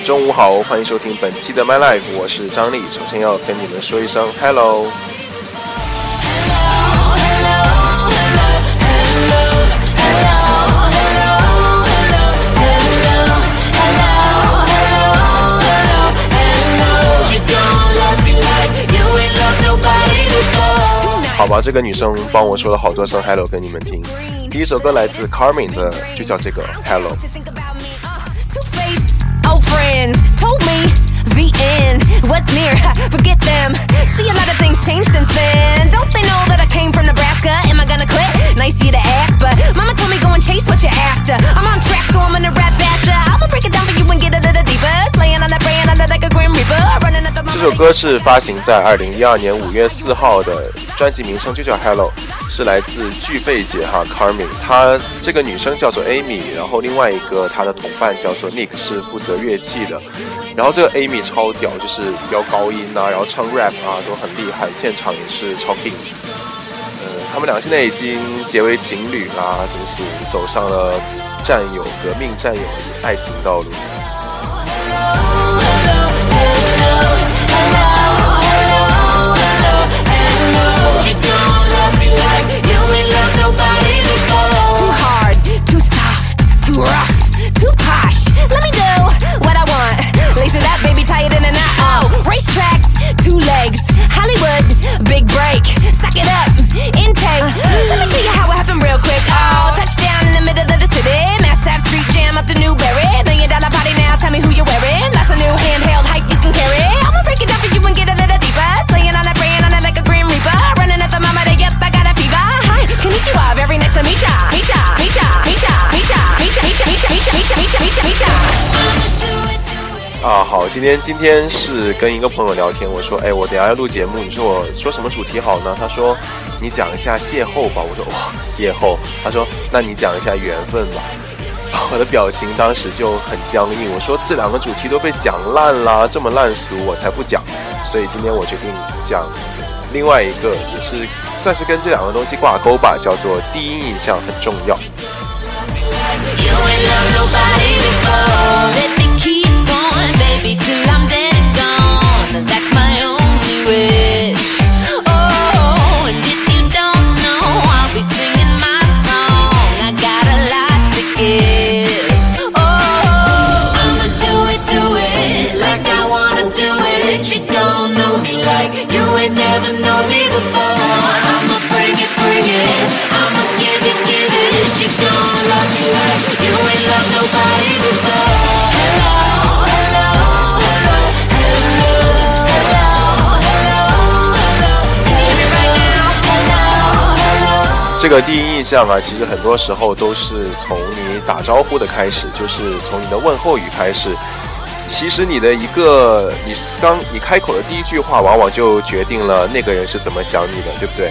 中午好，欢迎收听本期的 My Life，我是张力。首先要跟你们说一声 Hello。好吧，这个女生帮我说了好多声 Hello 跟你们听。第一首歌来自 Carmen 的，就叫这个 Hello。friends told me the end was near. Forget them. See a lot of things change since then. Don't they know that I came from Nebraska? Am I gonna quit? Nice you to ask, but Mama told me go and chase what you're after. I'm on track, so I'm gonna rap faster. I'ma break it down for you and get a little deeper. Slaying on that brand under like a grim reaper. Running at the 这首歌是发行在二零一二年五月四号的， 专辑名称就叫 Hello。是来自巨贝姐哈 Carmen，她这个女生叫做 Amy，然后另外一个她的同伴叫做 Nick，是负责乐器的。然后这个 Amy 超屌，就是飙高音啊，然后唱 rap 啊都很厉害，现场也是超劲。呃，他们俩现在已经结为情侣啦，真是走上了战友、革命战友的爱情道路。rock. 今天今天是跟一个朋友聊天，我说，哎，我等下要录节目，你说我说什么主题好呢？他说，你讲一下邂逅吧。我说，哇，邂逅。他说，那你讲一下缘分吧。我的表情当时就很僵硬。我说，这两个主题都被讲烂了，这么烂俗，我才不讲。所以今天我决定讲另外一个，也是算是跟这两个东西挂钩吧，叫做第一印象很重要。away 这个第一印象嘛，其实很多时候都是从你打招呼的开始，就是从你的问候语开始。其实你的一个，你刚你开口的第一句话，往往就决定了那个人是怎么想你的，对不对？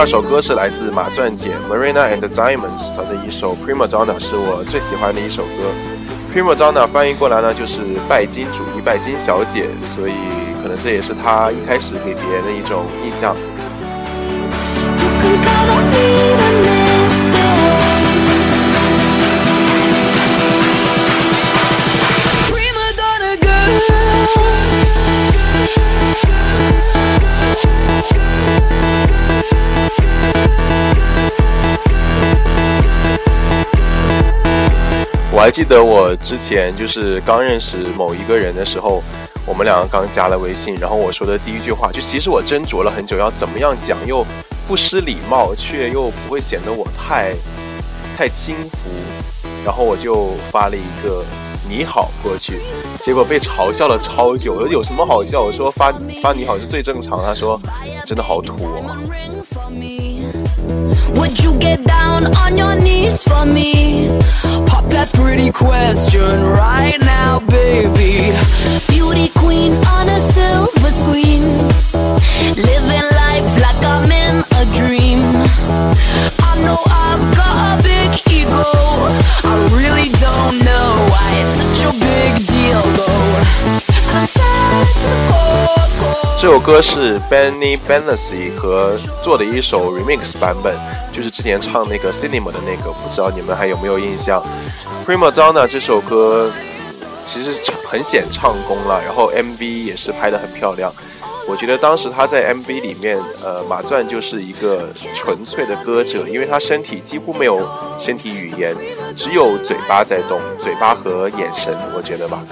第二首歌是来自马钻姐 Marina and Diamonds，她的一首 Prima Donna 是我最喜欢的一首歌。Prima Donna 翻译过来呢就是拜金主义、拜金小姐，所以可能这也是她一开始给别人的一种印象。我还记得我之前就是刚认识某一个人的时候，我们两个刚加了微信，然后我说的第一句话就其实我斟酌了很久，要怎么样讲又不失礼貌，却又不会显得我太太轻浮，然后我就发了一个你好过去，结果被嘲笑了超久。我说有什么好笑？我说发发你好是最正常。他说真的好土哦。Would you get down on your knees for me? Pop that pretty question right now, baby. Beauty queen on a silver screen. Living life 这首歌是 Benny Benassi 和做的一首 remix 版本，就是之前唱那个 Cinema 的那个，不知道你们还有没有印象？Prima Donna 这首歌其实很显唱功了，然后 MV 也是拍的很漂亮。我觉得当时他在 MV 里面，呃，马钻就是一个纯粹的歌者，因为他身体几乎没有身体语言，只有嘴巴在动，嘴巴和眼神，我觉得吧。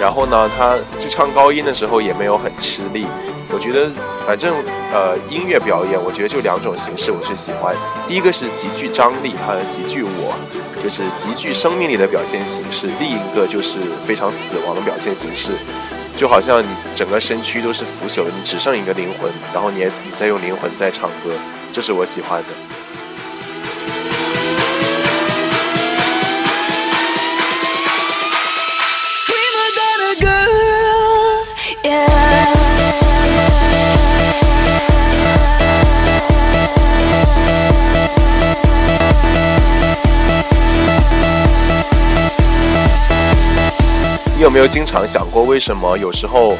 然后呢，他就唱高音的时候也没有很吃力。我觉得，反正呃，音乐表演，我觉得就两种形式我是喜欢。第一个是极具张力，还有极具我，就是极具生命力的表现形式；另一个就是非常死亡的表现形式。就好像你整个身躯都是腐朽的，你只剩一个灵魂，然后你你再用灵魂在唱歌，这是我喜欢的。你有没有经常想过，为什么有时候，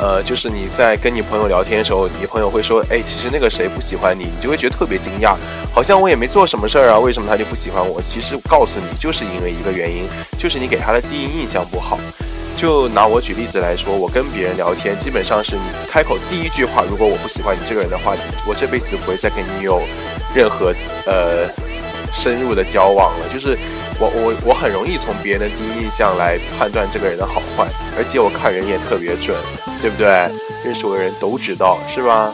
呃，就是你在跟你朋友聊天的时候，你朋友会说，哎，其实那个谁不喜欢你，你就会觉得特别惊讶，好像我也没做什么事儿啊，为什么他就不喜欢我？其实告诉你，就是因为一个原因，就是你给他的第一印象不好。就拿我举例子来说，我跟别人聊天，基本上是你开口第一句话，如果我不喜欢你这个人的话，我这辈子不会再跟你有任何呃深入的交往了，就是。我我我很容易从别人的第一印象来判断这个人的好坏，而且我看人也特别准，对不对？认识我的人都知道，是吧？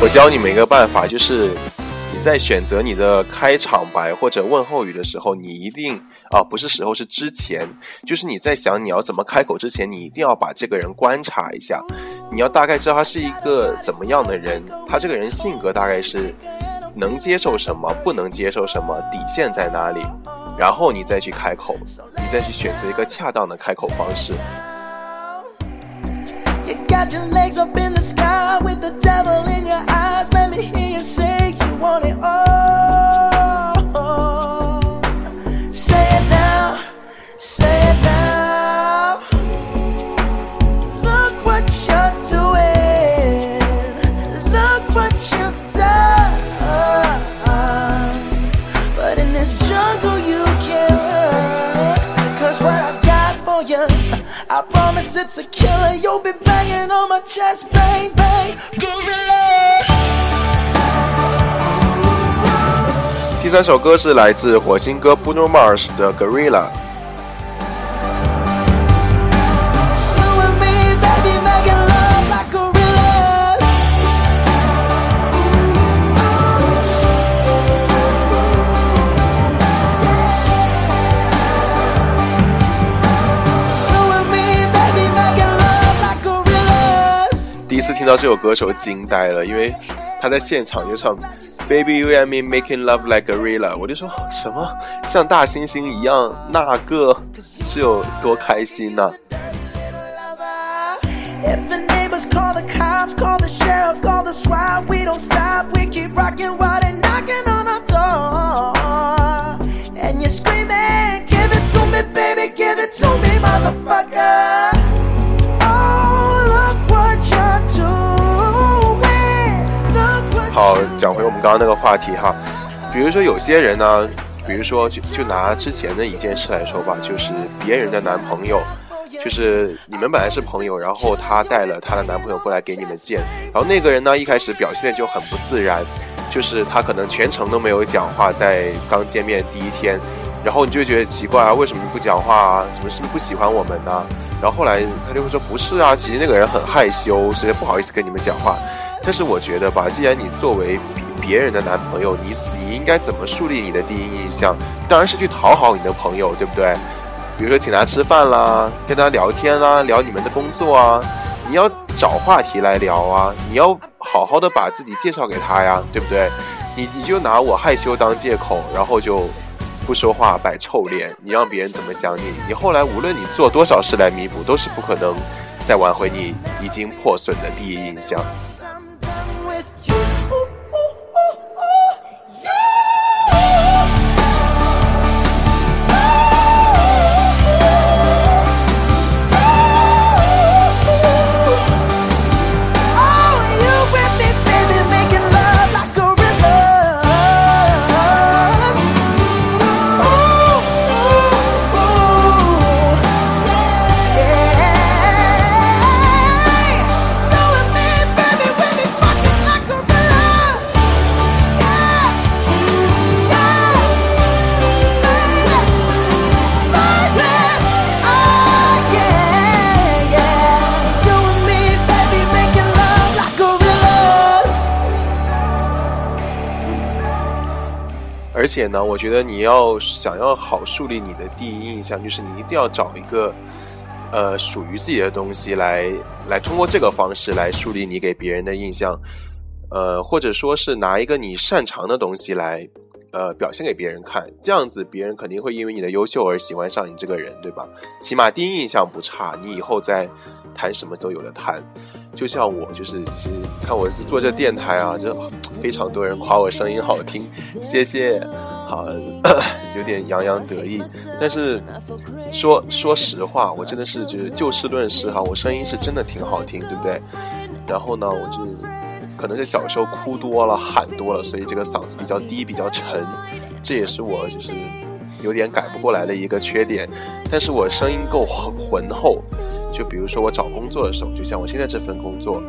我教你们一个办法，就是在选择你的开场白或者问候语的时候，你一定啊，不是时候，是之前，就是你在想你要怎么开口之前，你一定要把这个人观察一下，你要大概知道他是一个怎么样的人，他这个人性格大概是能接受什么，不能接受什么，底线在哪里，然后你再去开口，你再去选择一个恰当的开口方式。You got your legs up in the sky with the devil in your eyes. Let me hear you say you I promise it's a killer. You'll be banging on my chest, bang, bang, gorilla. 第三首歌是来自火星哥 Bruno Mars 的 Gorilla。听到这首歌手惊呆了，因为他在现场就唱 Baby You and Me Making Love Like a Gorilla，我就说什么？像大猩猩一样，那个是有多开心呢？好，们刚刚那个话题哈，比如说有些人呢，比如说就就拿之前的一件事来说吧，就是别人的男朋友，就是你们本来是朋友，然后他带了他的男朋友过来给你们见，然后那个人呢一开始表现的就很不自然，就是他可能全程都没有讲话，在刚见面第一天，然后你就觉得奇怪啊，为什么不讲话啊？什么是不是不喜欢我们呢？然后后来他就会说不是啊，其实那个人很害羞，所以不好意思跟你们讲话。但是我觉得吧，既然你作为别人的男朋友，你你应该怎么树立你的第一印象？当然是去讨好你的朋友，对不对？比如说请他吃饭啦，跟他聊天啦，聊你们的工作啊，你要找话题来聊啊，你要好好的把自己介绍给他呀，对不对？你你就拿我害羞当借口，然后就不说话摆臭脸，你让别人怎么想你？你后来无论你做多少事来弥补，都是不可能再挽回你已经破损的第一印象。而且呢，我觉得你要想要好树立你的第一印象，就是你一定要找一个，呃，属于自己的东西来，来通过这个方式来树立你给别人的印象，呃，或者说是拿一个你擅长的东西来，呃，表现给别人看，这样子别人肯定会因为你的优秀而喜欢上你这个人，对吧？起码第一印象不差，你以后再谈什么都有的谈。就像我，就是看我是做这电台啊，就非常多人夸我声音好听，谢谢，好，有点洋洋得意。但是说说实话，我真的是就是就事论事哈，我声音是真的挺好听，对不对？然后呢，我就可能是小时候哭多了，喊多了，所以这个嗓子比较低，比较沉，这也是我就是有点改不过来的一个缺点。但是我声音够浑厚。就比如说我找工作的时候，就像我现在这份工作，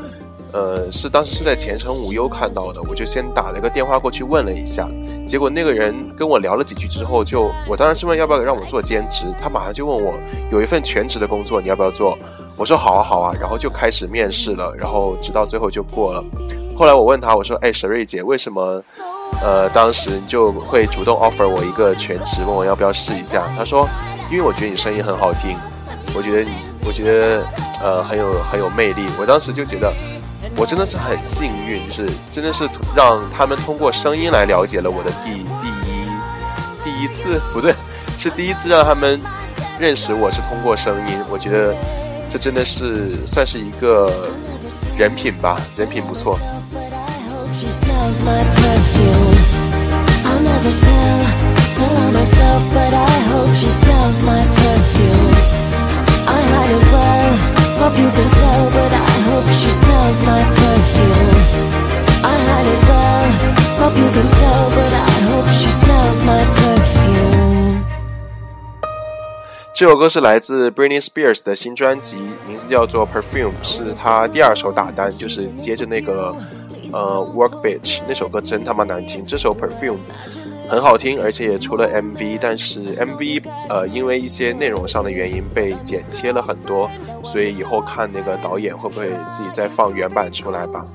呃，是当时是在前程无忧看到的，我就先打了个电话过去问了一下，结果那个人跟我聊了几句之后，就我当然是问要不要让我做兼职，他马上就问我有一份全职的工作你要不要做，我说好啊好啊，然后就开始面试了，然后直到最后就过了。后来我问他我说哎沈瑞姐为什么，呃，当时你就会主动 offer 我一个全职，问我要不要试一下？他说因为我觉得你声音很好听，我觉得你。我觉得，呃，很有很有魅力。我当时就觉得，我真的是很幸运，就是真的是让他们通过声音来了解了我的第第一第一次，不对，是第一次让他们认识我是通过声音。我觉得这真的是算是一个人品吧，人品不错。这首歌是来自 Britney Spears 的新专辑，名字叫做 Perfume，是她第二首打单，就是接着那个呃 Work Bitch 那首歌真他妈难听，这首 Perfume。很好听，而且也出了 MV，但是 MV 呃因为一些内容上的原因被剪切了很多，所以以后看那个导演会不会自己再放原版出来吧。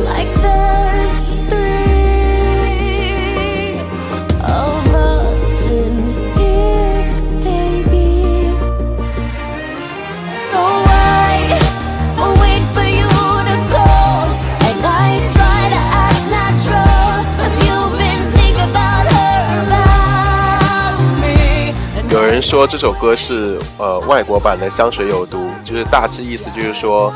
like that 说这首歌是呃外国版的《香水有毒》，就是大致意思就是说。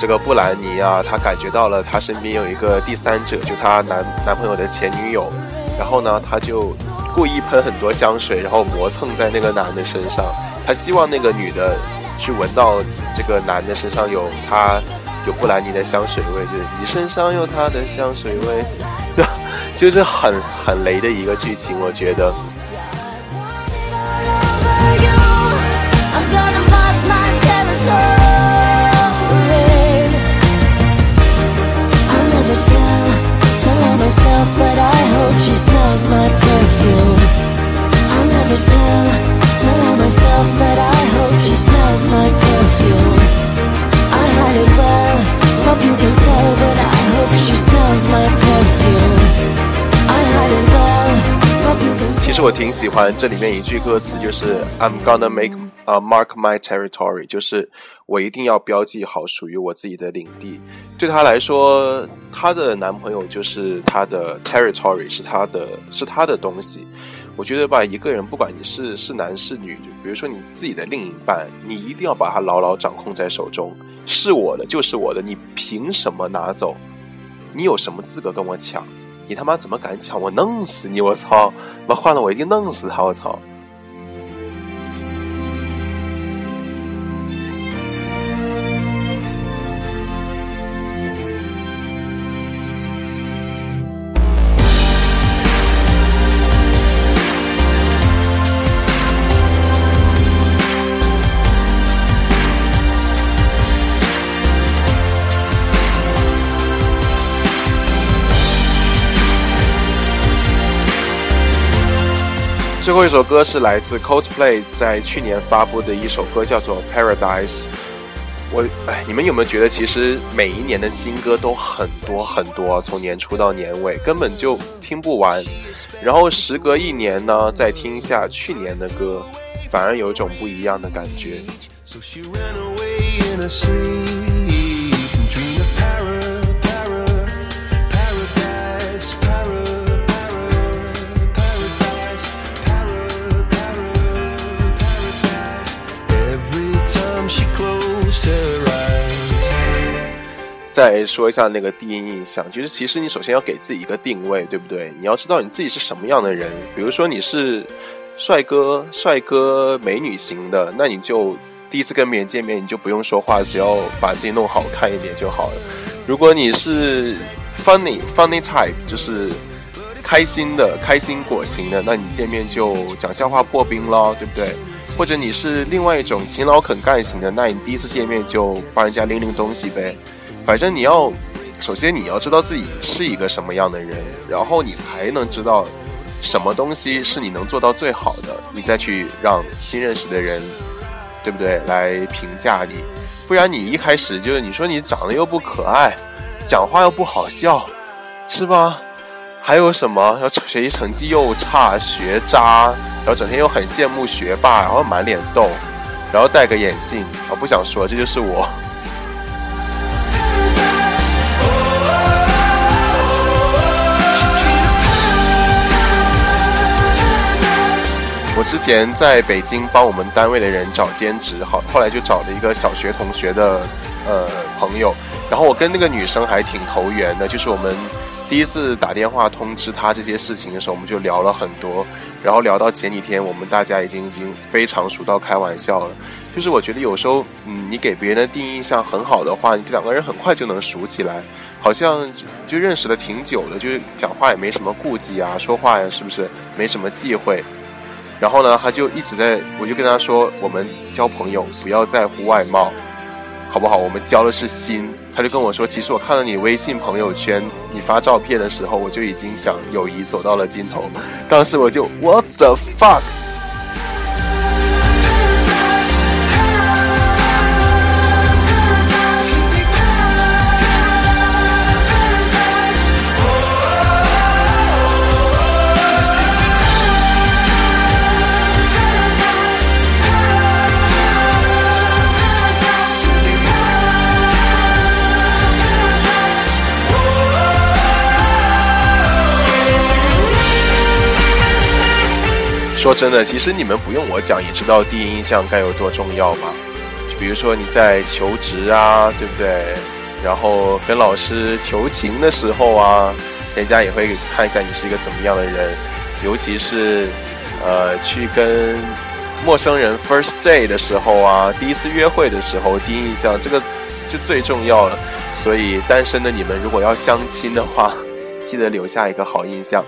这个布兰妮啊，她感觉到了，她身边有一个第三者，就她男男朋友的前女友。然后呢，她就故意喷很多香水，然后磨蹭在那个男的身上。她希望那个女的去闻到这个男的身上有他有布兰妮的香水味，就是你身上有他的香水味，对，就是很很雷的一个剧情，我觉得。我挺喜欢这里面一句歌词，就是 I'm gonna make a mark my territory，就是我一定要标记好属于我自己的领地。对她来说，她的男朋友就是她的 territory，是她的，是她的东西。我觉得吧，一个人不管你是是男是女，比如说你自己的另一半，你一定要把他牢牢掌控在手中，是我的就是我的，你凭什么拿走？你有什么资格跟我抢？你他妈怎么敢抢？我弄死你！我操！那换了我一定弄死他！我操！最后一首歌是来自 Coldplay 在去年发布的一首歌，叫做 Paradise。我哎，你们有没有觉得，其实每一年的新歌都很多很多，从年初到年尾根本就听不完。然后时隔一年呢，再听一下去年的歌，反而有种不一样的感觉。再说一下那个第一印象，就是其实你首先要给自己一个定位，对不对？你要知道你自己是什么样的人。比如说你是帅哥、帅哥、美女型的，那你就第一次跟别人见面，你就不用说话，只要把自己弄好看一点就好了。如果你是 funny funny type，就是开心的、开心果型的，那你见面就讲笑话破冰咯，对不对？或者你是另外一种勤劳肯干型的，那你第一次见面就帮人家拎拎东西呗。反正你要，首先你要知道自己是一个什么样的人，然后你才能知道什么东西是你能做到最好的，你再去让新认识的人，对不对，来评价你。不然你一开始就是你说你长得又不可爱，讲话又不好笑，是吧？还有什么？要学习成绩又差，学渣，然后整天又很羡慕学霸，然后满脸痘，然后戴个眼镜，我不想说，这就是我。之前在北京帮我们单位的人找兼职，好，后来就找了一个小学同学的呃朋友，然后我跟那个女生还挺投缘的，就是我们第一次打电话通知她这些事情的时候，我们就聊了很多，然后聊到前几天，我们大家已经已经非常熟到开玩笑了。就是我觉得有时候，嗯，你给别人的第一印象很好的话，你这两个人很快就能熟起来，好像就认识了挺久的，就是讲话也没什么顾忌啊，说话呀是不是没什么忌讳。然后呢，他就一直在，我就跟他说，我们交朋友不要在乎外貌，好不好？我们交的是心。他就跟我说，其实我看了你微信朋友圈，你发照片的时候，我就已经想友谊走到了尽头。当时我就 What the fuck？说真的，其实你们不用我讲，也知道第一印象该有多重要吧？就比如说你在求职啊，对不对？然后跟老师求情的时候啊，人家也会看一下你是一个怎么样的人。尤其是，呃，去跟陌生人 first day 的时候啊，第一次约会的时候，第一印象这个就最重要了。所以单身的你们，如果要相亲的话，记得留下一个好印象。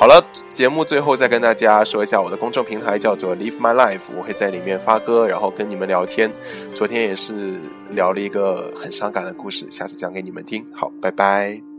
好了，节目最后再跟大家说一下，我的公众平台叫做 Live My Life，我会在里面发歌，然后跟你们聊天。昨天也是聊了一个很伤感的故事，下次讲给你们听。好，拜拜。